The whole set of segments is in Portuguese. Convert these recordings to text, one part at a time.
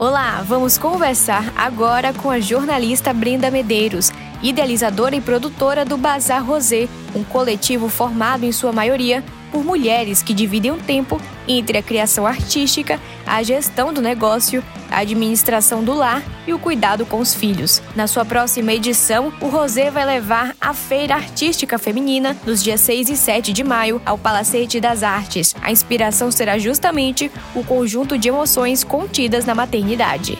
Olá, vamos conversar agora com a jornalista Brenda Medeiros, idealizadora e produtora do Bazar Rosé, um coletivo formado em sua maioria por mulheres que dividem o tempo entre a criação artística, a gestão do negócio, a administração do lar e o cuidado com os filhos. Na sua próxima edição, o Rosé vai levar a Feira Artística Feminina nos dias 6 e 7 de maio ao Palacete das Artes. A inspiração será justamente o conjunto de emoções contidas na maternidade.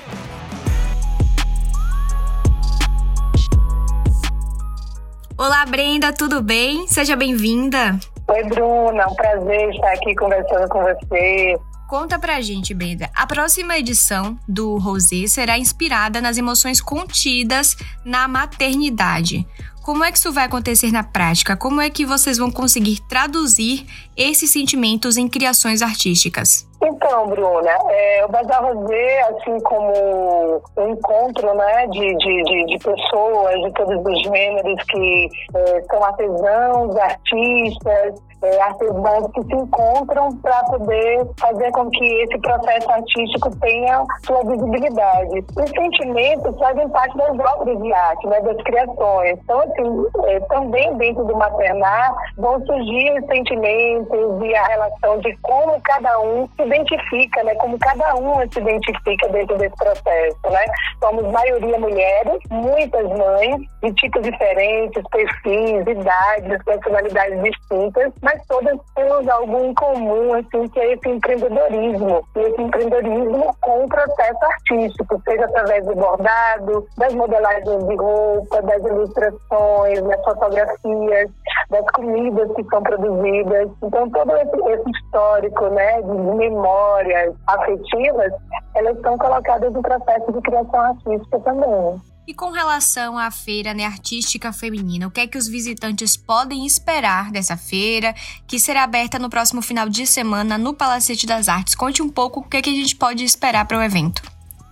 Olá, Brenda, tudo bem? Seja bem-vinda. Oi, Bruna, um prazer estar aqui conversando com você. Conta pra gente, Brenda. A próxima edição do Rosé será inspirada nas emoções contidas na maternidade. Como é que isso vai acontecer na prática? Como é que vocês vão conseguir traduzir esses sentimentos em criações artísticas? Então, Bruna, é, o Bazar Rosé, assim como um encontro né, de, de, de, de pessoas de todos os gêneros que é, são artesãos, artistas, é, artesãos que se encontram para poder fazer com que esse processo artístico tenha sua visibilidade. Os sentimentos fazem parte das obras de arte, né, das criações. Então, assim, é, também dentro do maternar vão surgir os sentimentos e a relação de como cada um se identifica, né, como cada uma se identifica dentro desse processo, né. Somos maioria mulheres, muitas mães, de tipos diferentes, perfis, idades, personalidades distintas, mas todas temos algo em comum, assim, que é esse empreendedorismo. E esse empreendedorismo com o processo artístico, seja através do bordado, das modelagens de roupa, das ilustrações, das fotografias, das comidas que são produzidas. Então, todo esse, esse histórico, né, de memórias afetivas, elas estão colocadas no processo de criação artística também. E com relação à feira né, artística feminina, o que é que os visitantes podem esperar dessa feira, que será aberta no próximo final de semana no Palacete das Artes? Conte um pouco o que, é que a gente pode esperar para o evento.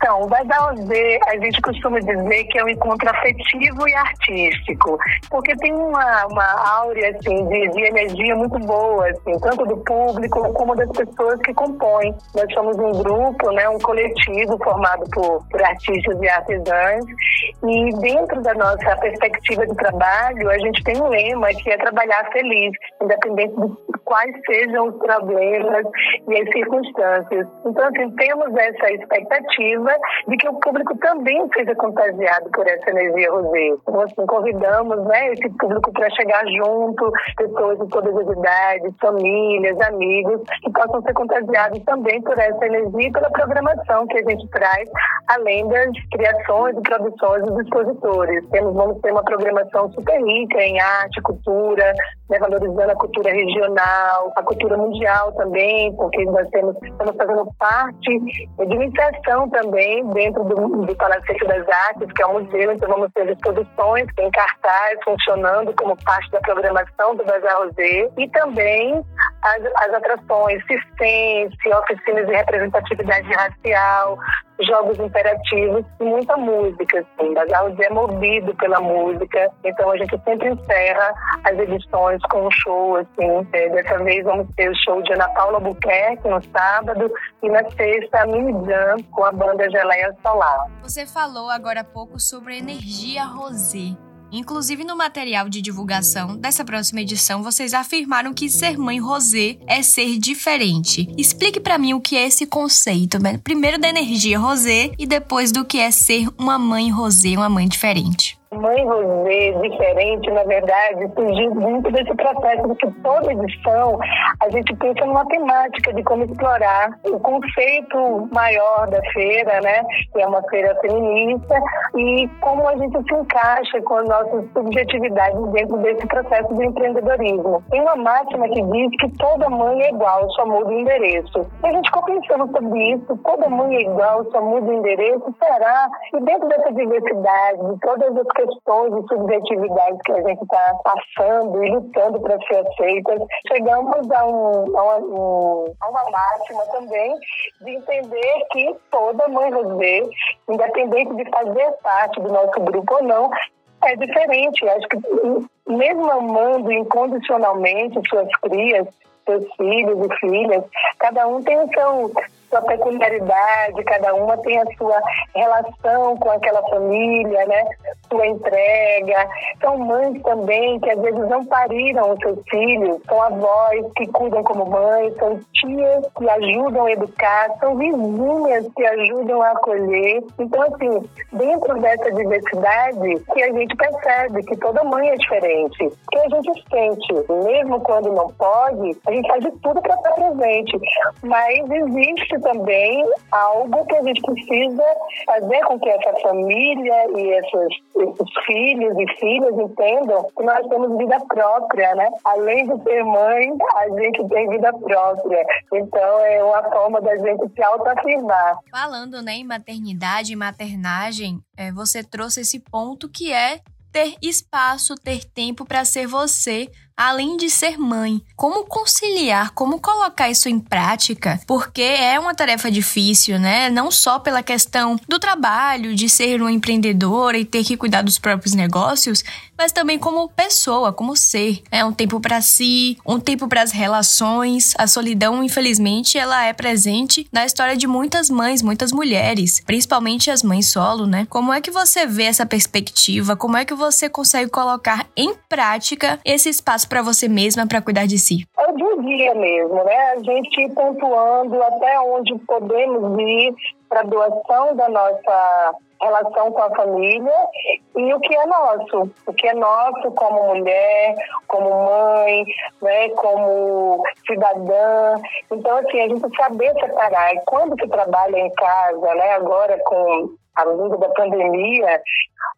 Então, o Bazar Z, a gente costuma dizer que é um encontro afetivo e artístico, porque tem uma, uma áurea assim, de, de energia muito boa, assim, tanto do público como das pessoas que compõem. Nós somos um grupo, né, um coletivo formado por, por artistas e artesãs, e dentro da nossa perspectiva de trabalho, a gente tem um lema que é trabalhar feliz, independente de quais sejam os problemas e as circunstâncias. Então, assim, temos essa expectativa de que o público também seja contagiado por essa energia rosé. Então, assim, convidamos né, esse público para chegar junto, pessoas de todas as idades, famílias, amigos, que possam ser contagiados também por essa energia e pela programação que a gente traz, além das criações e produções dos expositores. Temos, vamos ter uma programação super rica em arte, cultura, né, valorizando a cultura regional, a cultura mundial também, porque nós temos, estamos fazendo parte de iniciação também dentro do, do Palacete das Artes, que é um museu, então vamos ter exposições em cartaz funcionando como parte da programação do Bazar Rosé e também as, as atrações, assistência, oficinas de representatividade racial, jogos interativos e muita música, assim. Bazar Rosé é movido pela música, então a gente sempre encerra as edições com um show, assim. É, dessa vez vamos ter o show de Ana Paula Buquerque no sábado e na sexta a Mini com a banda Geleia Solar. Você falou agora há pouco sobre energia rosé. Inclusive no material de divulgação dessa próxima edição, vocês afirmaram que ser mãe rosé é ser diferente. Explique para mim o que é esse conceito, né? primeiro da energia rosé e depois do que é ser uma mãe rosé, uma mãe diferente. Mãe Rosé, diferente, na verdade, surgiu muito desse processo de que toda edição a gente pensa numa temática de como explorar o conceito maior da feira, né? Que é uma feira feminista, e como a gente se encaixa com as nossas subjetividades dentro desse processo de empreendedorismo. Tem uma máxima que diz que toda mãe é igual, só muda o endereço. E a gente ficou pensando sobre isso, toda mãe é igual, só muda o endereço, será? E dentro dessa diversidade, de todas as questões e subjetividades que a gente está passando e lutando para ser aceitas, chegamos a, um, a, um, a uma máxima também de entender que toda mãe Rosé, independente de fazer parte do nosso grupo ou não, é diferente. Acho que mesmo amando incondicionalmente suas crias, seus filhos e filhas, cada um tem o seu sua peculiaridade, cada uma tem a sua relação com aquela família, né? Sua entrega. São mães também que às vezes não pariram os seus filhos, são avós que cuidam como mães, são tias que ajudam a educar, são vizinhas que ajudam a acolher. Então, assim, dentro dessa diversidade, que a gente percebe que toda mãe é diferente, que a gente sente, mesmo quando não pode, a gente faz de tudo para estar presente. Mas existe também algo que a gente precisa fazer com que essa família e esses, esses filhos e filhas entendam que nós temos vida própria, né? Além de ser mãe, a gente tem vida própria. Então é uma forma da gente se autoafirmar. Falando né, em maternidade e maternagem, é, você trouxe esse ponto que é ter espaço, ter tempo para ser você, além de ser mãe. Como conciliar, como colocar isso em prática? Porque é uma tarefa difícil, né? Não só pela questão do trabalho, de ser uma empreendedora e ter que cuidar dos próprios negócios, mas também como pessoa, como ser. É um tempo para si, um tempo para as relações. A solidão, infelizmente, ela é presente na história de muitas mães, muitas mulheres, principalmente as mães solo, né? Como é que você vê essa perspectiva? Como é que você consegue colocar em prática esse espaço para você mesma para cuidar de si? É o dia mesmo, né? A gente pontuando até onde podemos ir para doação da nossa relação com a família e o que é nosso, o que é nosso como mulher, como mãe, né, como cidadã. Então, assim, a gente saber separar. E quando se trabalha em casa, né, agora com a vinda da pandemia,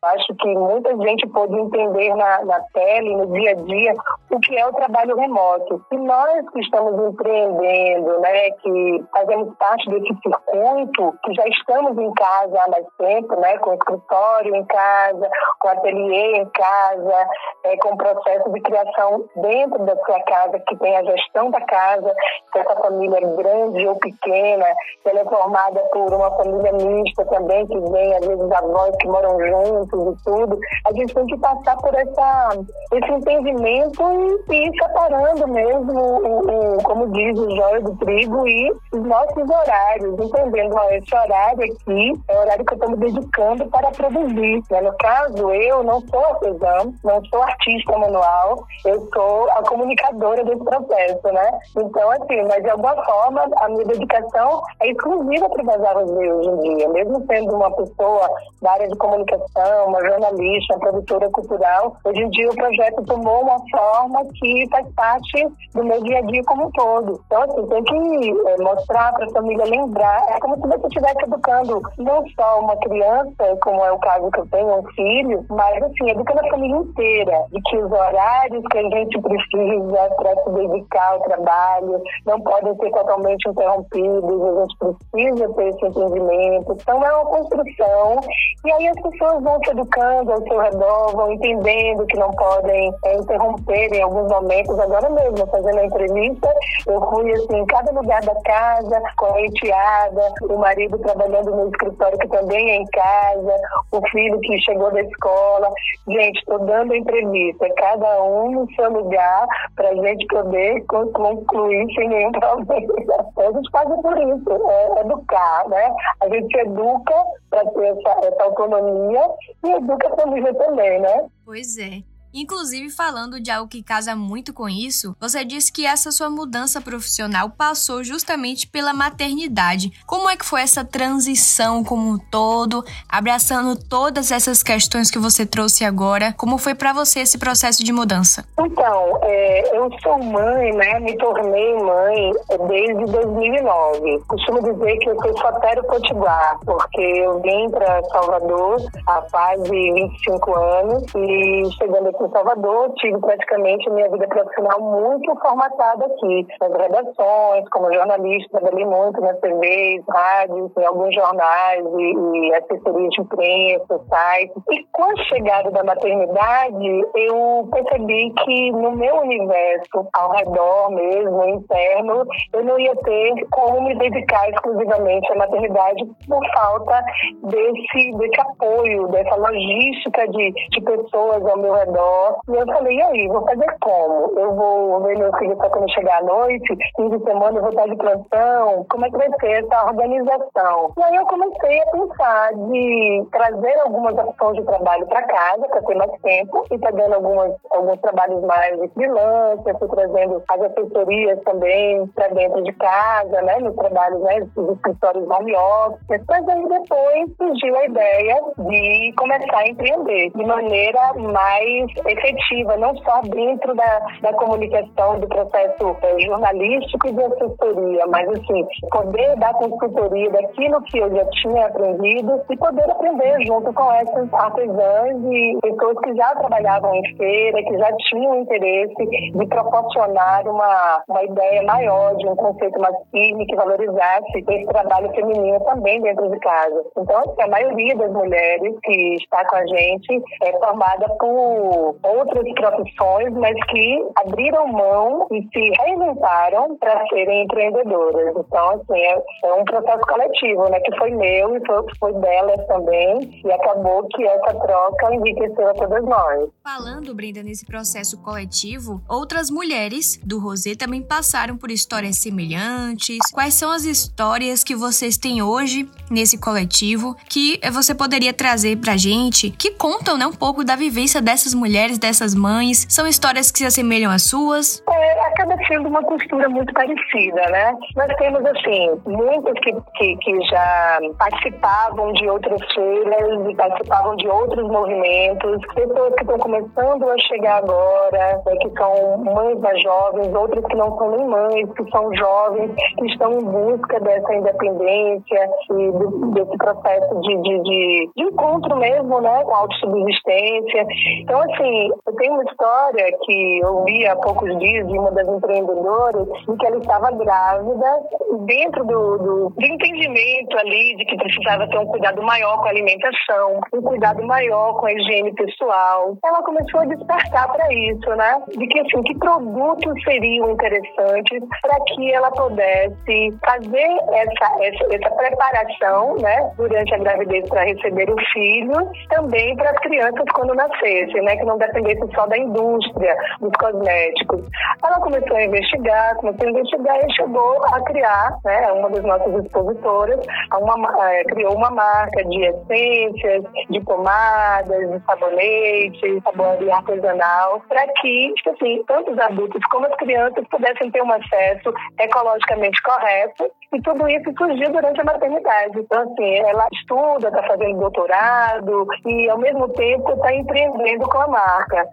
Acho que muita gente pôde entender na, na pele, no dia a dia, o que é o trabalho remoto. E nós que estamos empreendendo, né, que fazemos parte desse circuito, que já estamos em casa há mais tempo, né, com escritório em casa, com ateliê em casa, é, com processo de criação dentro da sua casa, que tem a gestão da casa, se essa família é grande ou pequena, ela é formada por uma família mista também, que vem, às vezes, avós que moram juntos, e tudo, a gente tem que passar por essa, esse entendimento e, e separando mesmo, o, o, como diz o joio do trigo, e os nossos horários, entendendo, ó, esse horário aqui é o horário que eu estou me dedicando para produzir. Né? No caso, eu não sou artesã, não sou artista manual, eu sou a comunicadora desse processo, né? Então, assim, mas de alguma forma, a minha dedicação é exclusiva para o Bazar Rosé hoje em dia, mesmo sendo uma pessoa da área de comunicação, uma jornalista, uma produtora cultural. Hoje em dia o projeto tomou uma forma que faz parte do meu dia a dia como um todo. Então, assim, tem que é, mostrar para a família lembrar. É como se você estivesse educando não só uma criança, como é o caso que eu tenho, um filho, mas, assim, educando a família inteira. De que os horários que a gente precisa para se dedicar ao trabalho não podem ser totalmente interrompidos. A gente precisa ter esse entendimento. Então, é uma construção. E aí as pessoas vão se educando ao seu redor, vão entendendo que não podem é, interromper em alguns momentos. Agora mesmo, fazendo a entrevista, eu fui assim, em cada lugar da casa, com a enteada, o marido trabalhando no escritório que também é em casa, o filho que chegou da escola. Gente, estou dando entrevista, cada um no seu lugar, para a gente poder concluir sem nenhum problema. A gente faz por isso, é educar, né? A gente educa para ter essa, essa autonomia e educa a família também, né? Pois é. Inclusive, falando de algo que casa muito com isso, você disse que essa sua mudança profissional passou justamente pela maternidade. Como é que foi essa transição como um todo, abraçando todas essas questões que você trouxe agora? Como foi para você esse processo de mudança? Então, é, eu sou mãe, né? Me tornei mãe desde 2009. Costumo dizer que eu sou sotero potiguar, porque eu vim para Salvador há quase 25 anos e chegando aqui em Salvador, tive praticamente a minha vida profissional muito formatada aqui, nas redações, como jornalista, trabalhei muito nas TVs, rádios, em alguns jornais e, e de imprensa, sites. E com a chegada da maternidade, eu percebi que no meu universo, ao redor mesmo, interno, eu não ia ter como me dedicar exclusivamente à maternidade por falta desse, desse apoio, dessa logística de, de pessoas ao meu redor E eu falei, e aí, vou fazer como? Eu vou ver meu filho só quando chegar à noite, fim de semana eu vou estar de plantão, como é que vai ser essa organização? E aí eu comecei a pensar de trazer algumas opções de trabalho para casa, para ter mais tempo, e tá dando algumas, alguns trabalhos mais de freelancer, fui trazendo as assessorias também para dentro de casa, né, nos trabalhos, né, dos escritórios office. Mas aí depois surgiu a ideia de começar a empreender de maneira mais efetiva, não só dentro da, da comunicação, do processo é, jornalístico e de assessoria, mas assim, poder dar consultoria daquilo que eu já tinha aprendido e poder aprender junto com essas artesãs e pessoas que já trabalhavam em feira, que já tinham interesse de proporcionar uma, uma ideia maior de um conceito mais firme que valorizasse esse trabalho feminino também dentro de casa. Então, assim, a maioria das mulheres que está com a gente é formada por outras profissões, mas que abriram mão e se reinventaram para serem empreendedoras. Então, assim, é, é, um processo coletivo, né? Que foi meu e foi, foi delas também. E acabou que essa troca enriqueceu a todas nós. Falando, Brenda, nesse processo coletivo, outras mulheres do Rosé também passaram por histórias semelhantes. Quais são as histórias que vocês têm hoje nesse coletivo que você poderia trazer pra gente, que contam né, um pouco da vivência dessas mulheres, dessas mães? São histórias que se assemelham às suas? É, acaba sendo uma costura muito parecida, né? Nós temos, assim, muitas que, que, que já participavam de outras feiras e participavam de outros movimentos, pessoas que estão começando a chegar agora, né, que são mães mais jovens, outras que não são nem mães, que são jovens, que estão em busca dessa independência e desse processo de, de, de, de encontro mesmo, né, com a autossubsistência. Então, assim, eu tenho uma história que eu vi há poucos dias de uma das empreendedoras em que ela estava grávida, dentro do, do, do entendimento ali de que precisava ter um cuidado maior com a alimentação, um cuidado maior com a higiene pessoal. Ela começou a despertar para isso, né? De que, assim, que produtos seriam interessantes para que ela pudesse fazer essa, essa, essa preparação, né, durante a gravidez para receber o filho, também para as crianças quando nascessem, né, que não dependesse só da indústria dos cosméticos. Ela começou a investigar, começou a investigar e chegou a criar, né, uma das nossas expositoras, uma, é, criou uma marca de essências, de pomadas, de sabonete, sabonete artesanal, para que, assim, tanto os adultos como as crianças pudessem ter um acesso ecologicamente correto e tudo isso surgiu durante a maternidade. Então, assim, ela estuda, está fazendo doutorado e, ao mesmo tempo, está empreendendo com a marca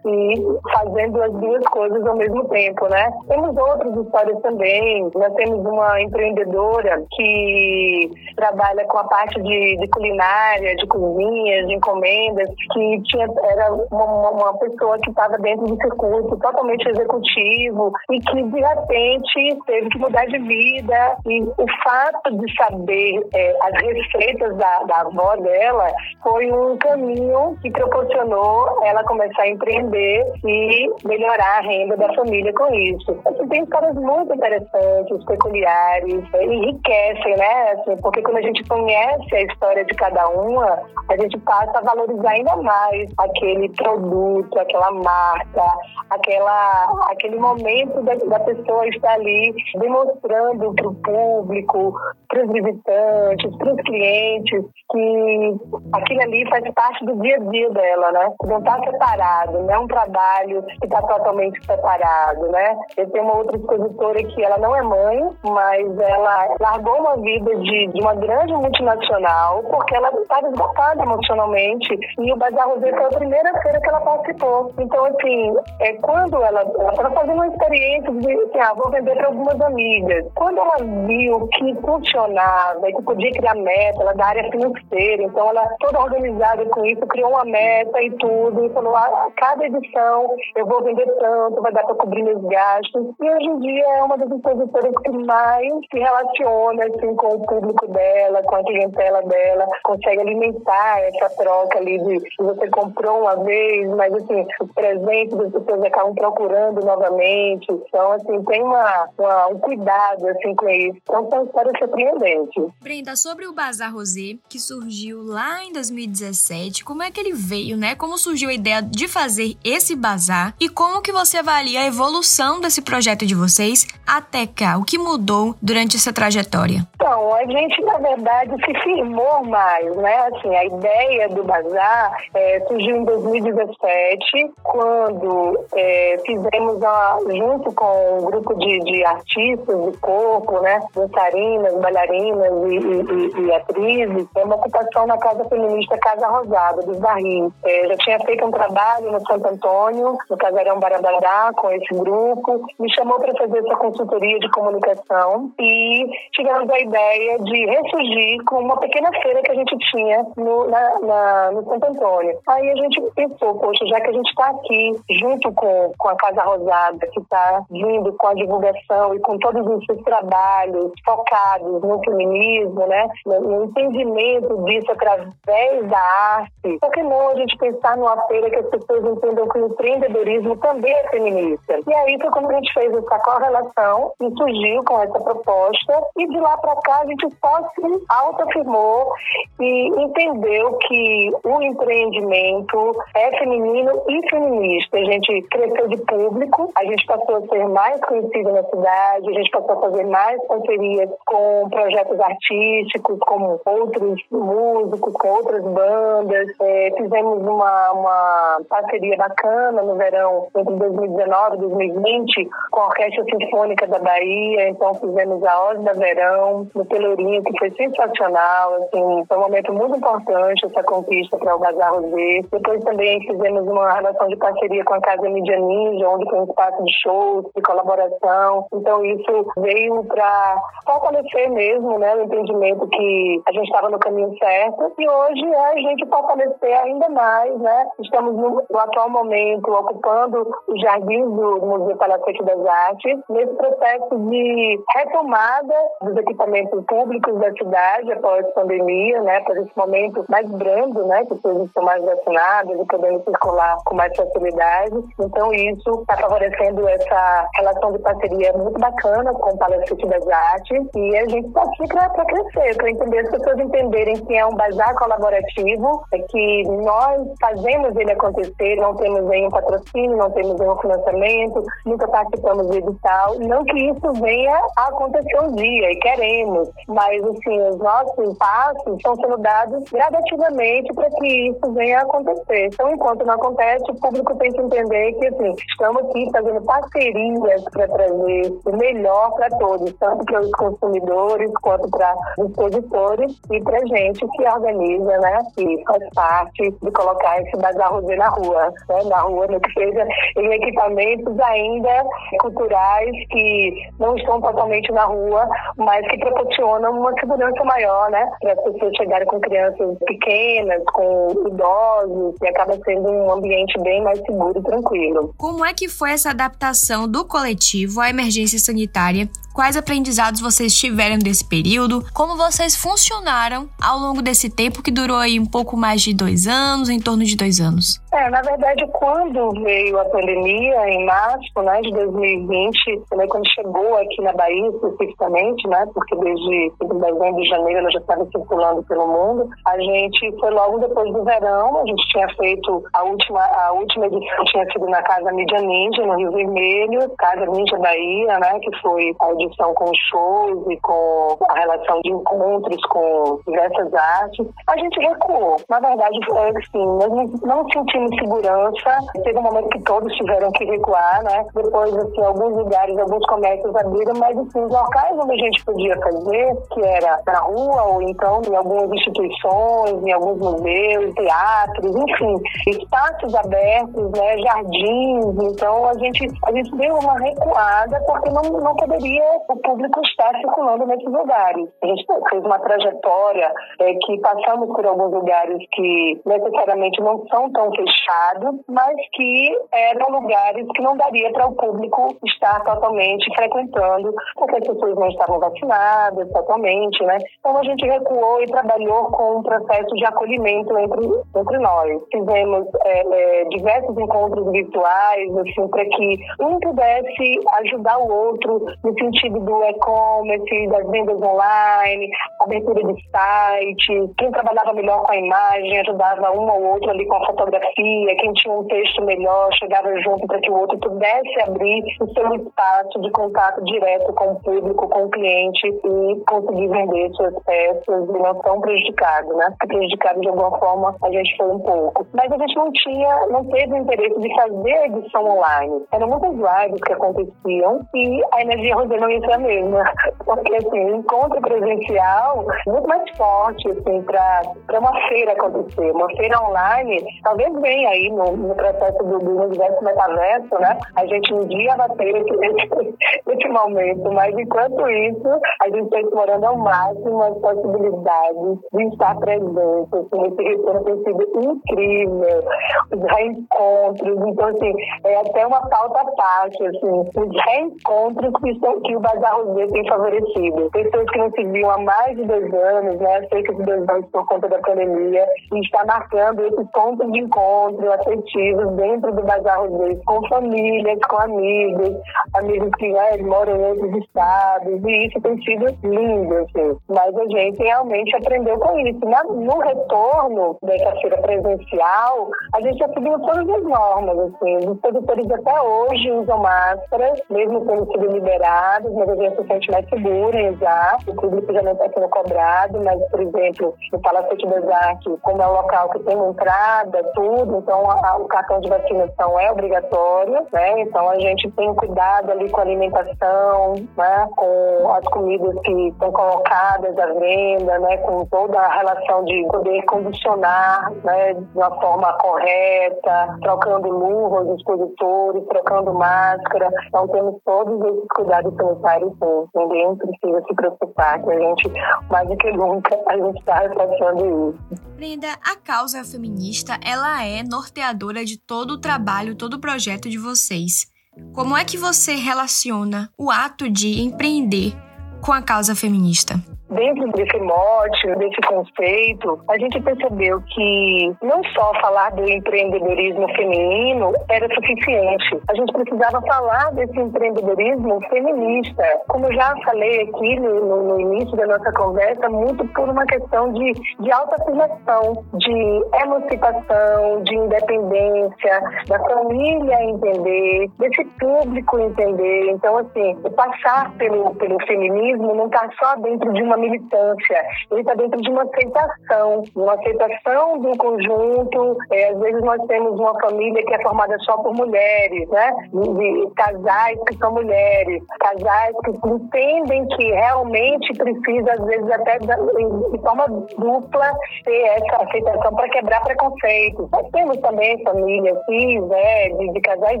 e fazendo as duas coisas ao mesmo tempo, né? Temos outras histórias também. Nós temos uma empreendedora que trabalha com a parte de, de culinária, de cozinhas, de encomendas, que tinha, era uma, uma pessoa que estava dentro do circuito totalmente executivo e que, de repente, teve que mudar de vida e o fato de saber é, as receitas da, da avó dela foi um caminho que proporcionou ela começar a empreender e melhorar a renda da família com isso. Assim, tem histórias muito interessantes, peculiares, é, enriquecem, né? Assim, porque quando a gente conhece a história de cada uma, a gente passa a valorizar ainda mais aquele produto, aquela marca, aquela, aquele momento da, da pessoa estar ali demonstrando para o público, para os visitantes, para os clientes, que aquilo ali faz parte do dia a dia dela, né? Não está separado, não é um trabalho que está totalmente separado, né? Eu tenho uma outra expositora que ela não é mãe, mas ela largou uma vida de, de uma grande multinacional porque ela estava esgotada emocionalmente e o Bazar Rosé foi a primeira feira que ela participou. Então, assim, é, quando ela estava fazendo uma experiência de, assim, ah, vou vender para algumas amigas. Quando ela viu que funcionava e que podia criar meta, ela é da área financeira, então ela toda organizada com isso, criou uma meta e tudo, e falou, a cada edição eu vou vender tanto, vai dar para cobrir meus gastos. E hoje em dia é uma das expositoras que mais se relaciona assim, com o público dela com a clientela dela, consegue alimentar essa troca ali de você comprou uma vez, mas assim, os presentes as pessoas acabam procurando novamente. Então, assim, tem uma, uma, um cuidado assim com isso. Então, são histórias surpreendentes. Brenda, sobre o Bazar Rosé, que surgiu lá em 2017, como é que ele veio, né? Como surgiu a ideia de fazer esse bazar e como que você avalia a evolução desse projeto de vocês até cá? O que mudou durante essa trajetória? Então, a gente, na verdade, se firmou mais, né? Assim, a ideia do bazar é, surgiu em 2017, quando é, fizemos, a, junto com um grupo de, de artistas de corpo, né? Dançarinas, bailarinas e, e, e, atrizes, é uma ocupação na Casa Feminista Casa Rosada, dos Barris. É, já tinha feito um trabalho no Santo Antônio, no Casarão Barabadá, com esse grupo, me chamou para fazer essa consultoria de comunicação e tivemos a ideia de ressurgir com uma pequena feira que a gente tinha no, na, na, no Santo Antônio. Aí a gente pensou, poxa, já que a gente está aqui junto com, com a Casa Rosada, que está vindo com a divulgação e com todos os seus trabalhos focados no feminismo, né, no, no entendimento disso através da arte, por que não a gente pensar numa feira que as pessoas entendam que o empreendedorismo também é feminista? E aí foi quando a gente fez essa correlação e surgiu com essa proposta e de lá para cá a gente só se autoafirmou e entendeu que o empreendimento é feminino e feminista. A gente cresceu de público, a gente passou a ser mais conhecido na cidade, a gente passou a fazer mais parcerias com projetos artísticos, como outros músicos, com outras bandas. É, fizemos uma, uma parceria bacana no verão entre 2019 e 2020 com a Orquestra Sinfônica da Bahia. Então fizemos a Oz da Verão no Pelourinho, que foi sensacional. Assim, foi um momento muito importante essa conquista para o Bazar Rosé. Depois também fizemos uma relação de parceria com a Casa Mídia Ninja, onde foi um espaço de shows, de colaboração. Então isso veio para fortalecer mesmo né, o entendimento que a gente estava no caminho certo. E hoje é a gente fortalecer ainda mais. Né? Estamos no, atual momento ocupando os jardins do Museu Palacete das Artes, nesse processo de retomada dos equipamentos públicos da cidade após a pandemia, né, por esse momento mais brando, né, que as pessoas estão mais vacinadas e podendo circular com mais facilidade. Então, isso está favorecendo essa relação de parceria muito bacana com o Palacete das Artes e a gente está aqui para crescer, para entender as pessoas entenderem que é um bazar colaborativo, é que nós fazemos ele acontecer, não temos nenhum patrocínio, não temos nenhum financiamento, nunca participamos de edital. Não que isso venha a acontecer um dia, e queremos, mas assim, os nossos passos estão sendo dados gradativamente para que isso venha a acontecer. Então, enquanto não acontece, o público tem que entender que assim, estamos aqui fazendo parcerias para trazer o melhor para todos, tanto para os consumidores quanto para os produtores e para gente que organiza, né, e faz parte de colocar esse bazar rosé na rua, né, na rua, no que seja em equipamentos ainda culturais que não estão totalmente na rua, mas que proporcionam uma segurança maior, né? Para as pessoas chegarem com crianças pequenas, com idosos, e acaba sendo um ambiente bem mais seguro e tranquilo. Como é que foi essa adaptação do coletivo à emergência sanitária Quais aprendizados vocês tiveram desse período? Como vocês funcionaram ao longo desse tempo que durou aí um pouco mais de dois anos, em torno de dois anos? É, na verdade, quando veio a pandemia, em março né, de 2020, também quando chegou aqui na Bahia especificamente, né, porque desde dezembro e janeiro ela já estava circulando pelo mundo, a gente foi logo depois do verão, a gente tinha feito a última, a última edição tinha sido na Casa Mídia Ninja, no Rio Vermelho, Casa Ninja Bahia, né, que foi a edição com shows e com a relação de encontros com diversas artes, a gente recuou. Na verdade, foi assim, nós não sentimos segurança. Teve um momento que todos tiveram que recuar, né? Depois, assim, alguns lugares, alguns comércios abriram, mas, assim, os locais onde a gente podia fazer, que era na rua ou então em algumas instituições, em alguns museus, teatros, enfim, espaços abertos, né? Jardins. Então, a gente, a gente deu uma recuada porque não, não poderia o público está circulando nesses lugares. A gente fez uma trajetória é, que passamos por alguns lugares que necessariamente não são tão fechados, mas que eram lugares que não daria para o público estar totalmente frequentando, porque as pessoas não estavam vacinadas totalmente, né? Então a gente recuou e trabalhou com um processo de acolhimento entre, entre nós. Fizemos é, é, diversos encontros virtuais, assim, para que um pudesse ajudar o outro no sentido do e-commerce, das vendas online, abertura de site, quem trabalhava melhor com a imagem ajudava um ou outro ali com a fotografia, quem tinha um texto melhor chegava junto para que o outro pudesse abrir o seu espaço de contato direto com o público, com o cliente e conseguir vender suas peças e não tão prejudicado, né? Prejudicado de alguma forma a gente foi um pouco. Mas a gente não tinha, não teve interesse de fazer a edição online. Eram muitas lives que aconteciam e a energia Rosé ia ser a mesma. Porque, assim, o encontro presencial muito mais forte, assim, para uma feira acontecer. Uma feira online, talvez venha aí no, no processo do, do universo metaverso, né? A gente um dia vai ter esse, esse momento, mas enquanto isso, a gente está explorando ao máximo as possibilidades de estar presente. Assim, esse retorno tem sido incrível. Os reencontros, então, assim, é até uma pauta à parte, assim, os reencontros que, estão, o Bazar Rosé tem favorecido. Pessoas que não se viam há mais de dois anos, né, cerca de dois anos por conta da pandemia, e está marcando esses pontos de encontro afetivos dentro do Bazar Rosé, com famílias, com amigos, amigos que né, moram em outros estados, e isso tem sido lindo, assim. Mas a gente realmente aprendeu com isso. No retorno dessa feira presencial, a gente seguiu todas as normas, assim. Os produtores até hoje usam máscaras, mesmo tendo sido liberados, mas a gente se sente mais seguro em usar. O público já não está sendo cobrado, mas, por exemplo, no Palacete do Artes, como é um local que tem entrada, tudo, então a, o cartão de vacinação é obrigatório, né? Então a gente tem cuidado ali com a alimentação, né? Com as comidas que estão colocadas à venda, né? Com toda a relação de poder condicionar, né? De uma forma correta, trocando luvas dos produtores, trocando máscara. Então temos todos esses cuidados sanitários, sim. Ninguém precisa se preocupar, que a gente, mais do que nunca, a gente está reforçando isso. Brenda, a causa feminista, ela é norteadora de todo o trabalho, todo o projeto de vocês. Como é que você relaciona o ato de empreender com a causa feminista? Dentro desse mote, desse conceito, a gente percebeu que não só falar do empreendedorismo feminino era suficiente. A gente precisava falar desse empreendedorismo feminista. Como já falei aqui no, no início da nossa conversa, muito por uma questão de, de autoafirmação, de emancipação, de independência, da família entender, desse público entender. Então, assim, passar pelo, pelo feminismo não está só dentro de uma militância, ele está dentro de uma aceitação, uma aceitação do conjunto. É, às vezes nós temos uma família que é formada só por mulheres, né? De, casais que são mulheres, casais que entendem que realmente precisa, às vezes até de forma dupla, ter essa aceitação para quebrar preconceitos. Nós temos também famílias cis, né? De, de casais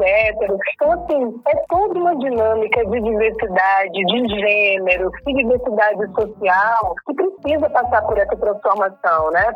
héteros. Então, assim, é toda uma dinâmica de diversidade, de gênero, de diversidade social social que precisa passar por essa transformação, né?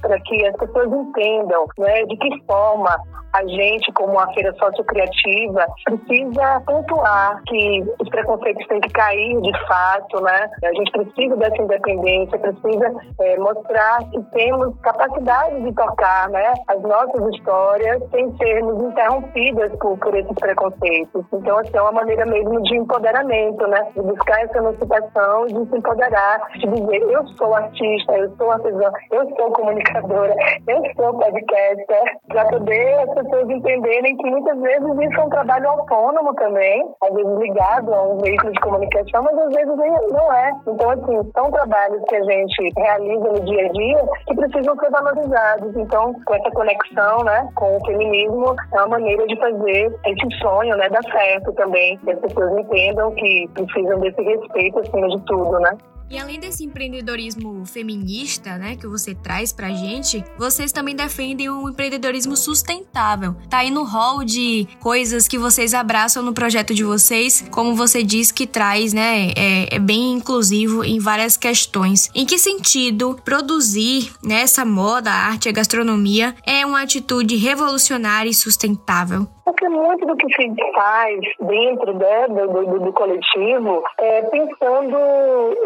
Para que as pessoas entendam né, de que forma a gente, como uma feira sociocriativa, precisa pontuar que os preconceitos têm que cair de fato, né? A gente precisa dessa independência, precisa é, mostrar que temos capacidade de tocar, né? As nossas histórias sem sermos interrompidas por, por esses preconceitos. Então, assim, é uma maneira mesmo de empoderamento, né? De buscar essa emancipação, de se empoderar, de dizer eu sou artista, eu sou artesã, eu sou comunicadora, eu sou podcaster, para poder pessoas entenderem que muitas vezes isso é um trabalho autônomo também, às vezes ligado a um veículo de comunicação, mas às vezes não é. Então, assim, são trabalhos que a gente realiza no dia a dia que precisam ser valorizados. Então, com essa conexão né, com o feminismo, é uma maneira de fazer esse sonho né, dar certo também, que as pessoas entendam que precisam desse respeito acima de tudo, né? E além desse empreendedorismo feminista, né, que você traz pra gente, vocês também defendem o empreendedorismo sustentável. Tá aí no hall de coisas que vocês abraçam no projeto de vocês, como você diz que traz, né, é, é bem inclusivo em várias questões. Em que sentido produzir nessa moda, arte e gastronomia é uma atitude revolucionária e sustentável? Porque muito do que se faz dentro né, do, do, do, coletivo é pensando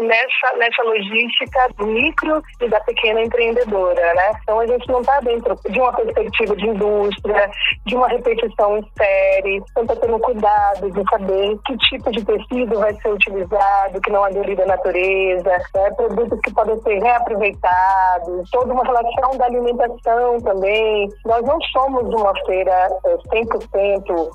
nessa, nessa logística do micro e da pequena empreendedora, né? Então a gente não está dentro de uma perspectiva de indústria, de uma repetição em série, então está tendo cuidado de saber que tipo de tecido vai ser utilizado, que não agride a natureza, né? produtos que podem ser reaproveitados, toda uma relação da alimentação também. Nós não somos uma feira 100% é, 100%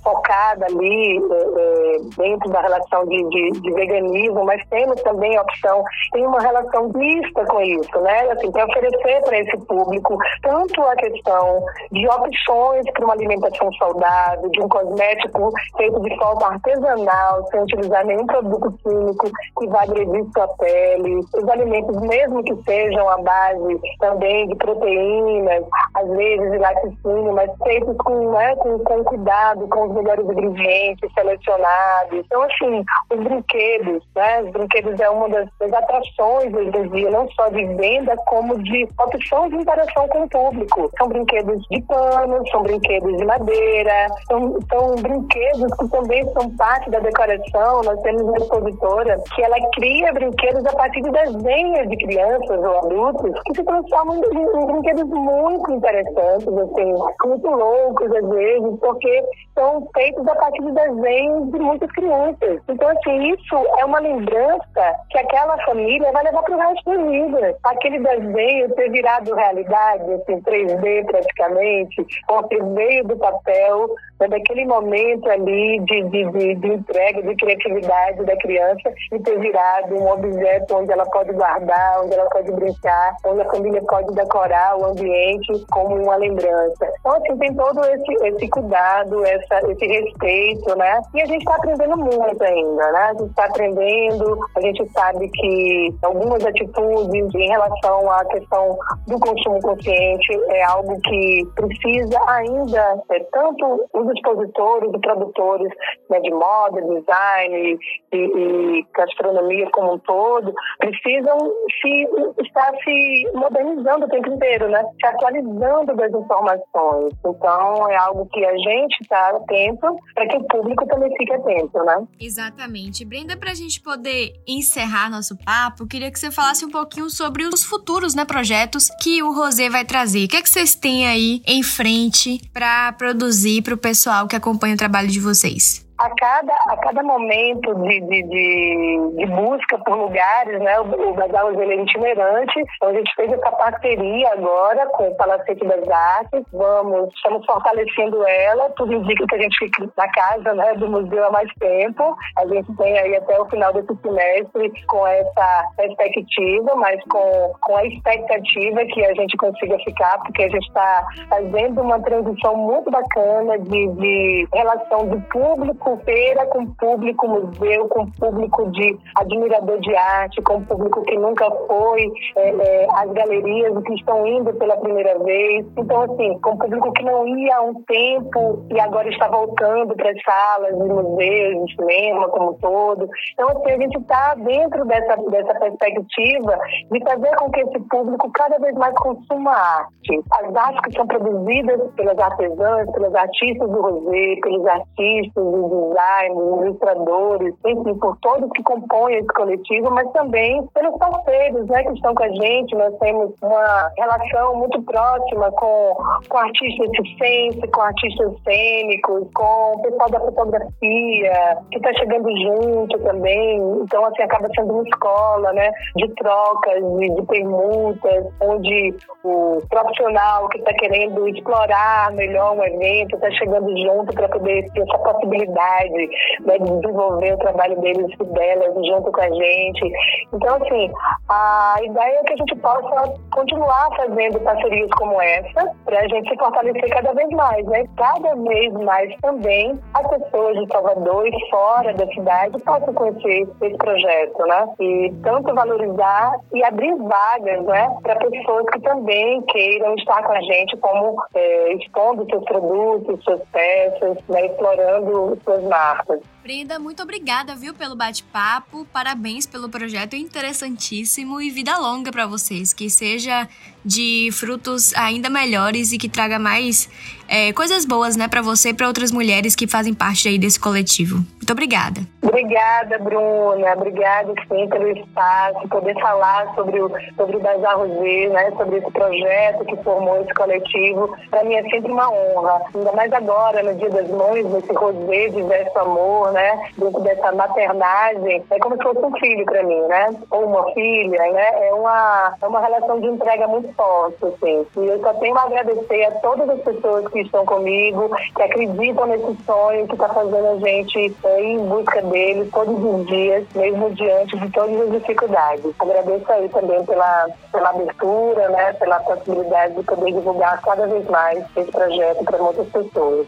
focada ali é, é, dentro da relação de, de, de, veganismo, mas temos também a opção, tem uma relação vista com isso, né? Assim, para oferecer para esse público tanto a questão de opções para uma alimentação saudável, de um cosmético feito de forma artesanal, sem utilizar nenhum produto químico que vá agredir sua pele, os alimentos, mesmo que sejam à base também de proteínas, às vezes de laticínio, mas feitos com, né, com, com cuidado, com os melhores ingredientes selecionados. Então, assim, os brinquedos, né? Os brinquedos é uma das, das atrações hoje em não só de venda, como de opção de interação com o público. São brinquedos de pano, são brinquedos de madeira, são, são brinquedos que também são parte da decoração. Nós temos uma expositora que ela cria brinquedos a partir de desenhos de crianças ou adultos que se transformam em, em brinquedos muito interessantes, assim, muito loucos às vezes, porque são feitos a partir de desenhos de muitas crianças. Então, assim, isso é uma lembrança que aquela família vai levar para o resto da vida. Aquele desenho ter virado realidade, assim, 3D praticamente, ou veio do papel, né, daquele momento ali de, de, de, de entrega, de criatividade da criança e ter virado um objeto onde ela pode guardar, onde ela pode brincar, onde a família pode decorar o ambiente como uma lembrança. Então, assim, tem todo esse, esse cuidado, essa, esse respeito, né? E a gente está aprendendo muito ainda, né? A gente está aprendendo, a gente sabe que algumas atitudes em relação à questão do consumo consciente é algo que precisa ainda, é, tanto os expositores e produtores né, de moda, design e, e, gastronomia como um todo, precisam se, estar se modernizando o tempo inteiro, né? Se atualizando das informações. Então, é algo que a gente está atento para que o público também fique atento, né? Exatamente. Brenda, para a gente poder encerrar nosso papo, queria que você falasse um pouquinho sobre os futuros né, projetos que o Rosé vai trazer. O que é que vocês têm aí em frente para produzir para o pessoal que acompanha o trabalho de vocês? A cada, a cada momento de, de, de, de busca por lugares, né, o, o Bazar ele é itinerante, então a gente fez essa parceria agora com o Palacete das Artes, vamos, estamos fortalecendo ela, tudo indica que a gente fique na casa né, do museu há mais tempo, a gente tem aí até o final desse semestre com essa perspectiva, mas com, com a expectativa que a gente consiga ficar, porque a gente está fazendo uma transição muito bacana de, de relação do público com feira, com público museu, com público de admirador de arte, com público que nunca foi é, é, às galerias que estão indo pela primeira vez. Então, assim, com público que não ia há um tempo e agora está voltando para as salas de museus, de cinema como um todo. Então, assim, a gente está dentro dessa, dessa perspectiva de fazer com que esse público cada vez mais consuma arte. As artes que são produzidas pelas artesãs, pelos artistas do Rosé, pelos artistas do designers, ilustradores, enfim, por todos que compõem esse coletivo, mas também pelos parceiros né, que estão com a gente. Nós temos uma relação muito próxima com, com artistas circenses, com artistas cênicos, com o pessoal da fotografia, que está chegando junto também. Então, assim, acaba sendo uma escola né, de trocas, de, de permutas, onde o profissional que está querendo explorar melhor um evento está chegando junto para poder ter essa possibilidade oportunidade né, de desenvolver o trabalho deles e delas junto com a gente. Então, assim, a ideia é que a gente possa continuar fazendo parcerias como essa, para a gente se fortalecer cada vez mais, né? Cada vez mais também as pessoas de Salvador e fora da cidade possam conhecer esse projeto, né? E tanto valorizar e abrir vagas, né, para pessoas que também queiram estar com a gente, como é, expondo seus produtos, suas peças, né, explorando suas marcas. Brenda, muito obrigada, viu, pelo bate-papo. Parabéns pelo projeto interessantíssimo e vida longa para vocês. Que seja de frutos ainda melhores e que traga mais é, coisas boas, né, para você e para outras mulheres que fazem parte aí desse coletivo. Muito obrigada. Obrigada, Bruna. Obrigada, sim, pelo espaço, poder falar sobre o, sobre o Bazar Rosé, né, sobre esse projeto que formou esse coletivo. Para mim é sempre uma honra, ainda mais agora, no Dia das Mães, nesse Rosé diverso amor, né, dentro dessa maternagem. É como se fosse um filho para mim, né, ou uma filha, né, é uma, é uma relação de entrega muito forte, assim. E eu só tenho a agradecer a todas as pessoas que estão comigo, que acreditam nesse sonho, que está fazendo a gente ir em busca dele todos os dias, mesmo diante de todas as dificuldades. Agradeço aí também pela, pela abertura, né, pela possibilidade de poder divulgar cada vez mais esse projeto para muitas pessoas.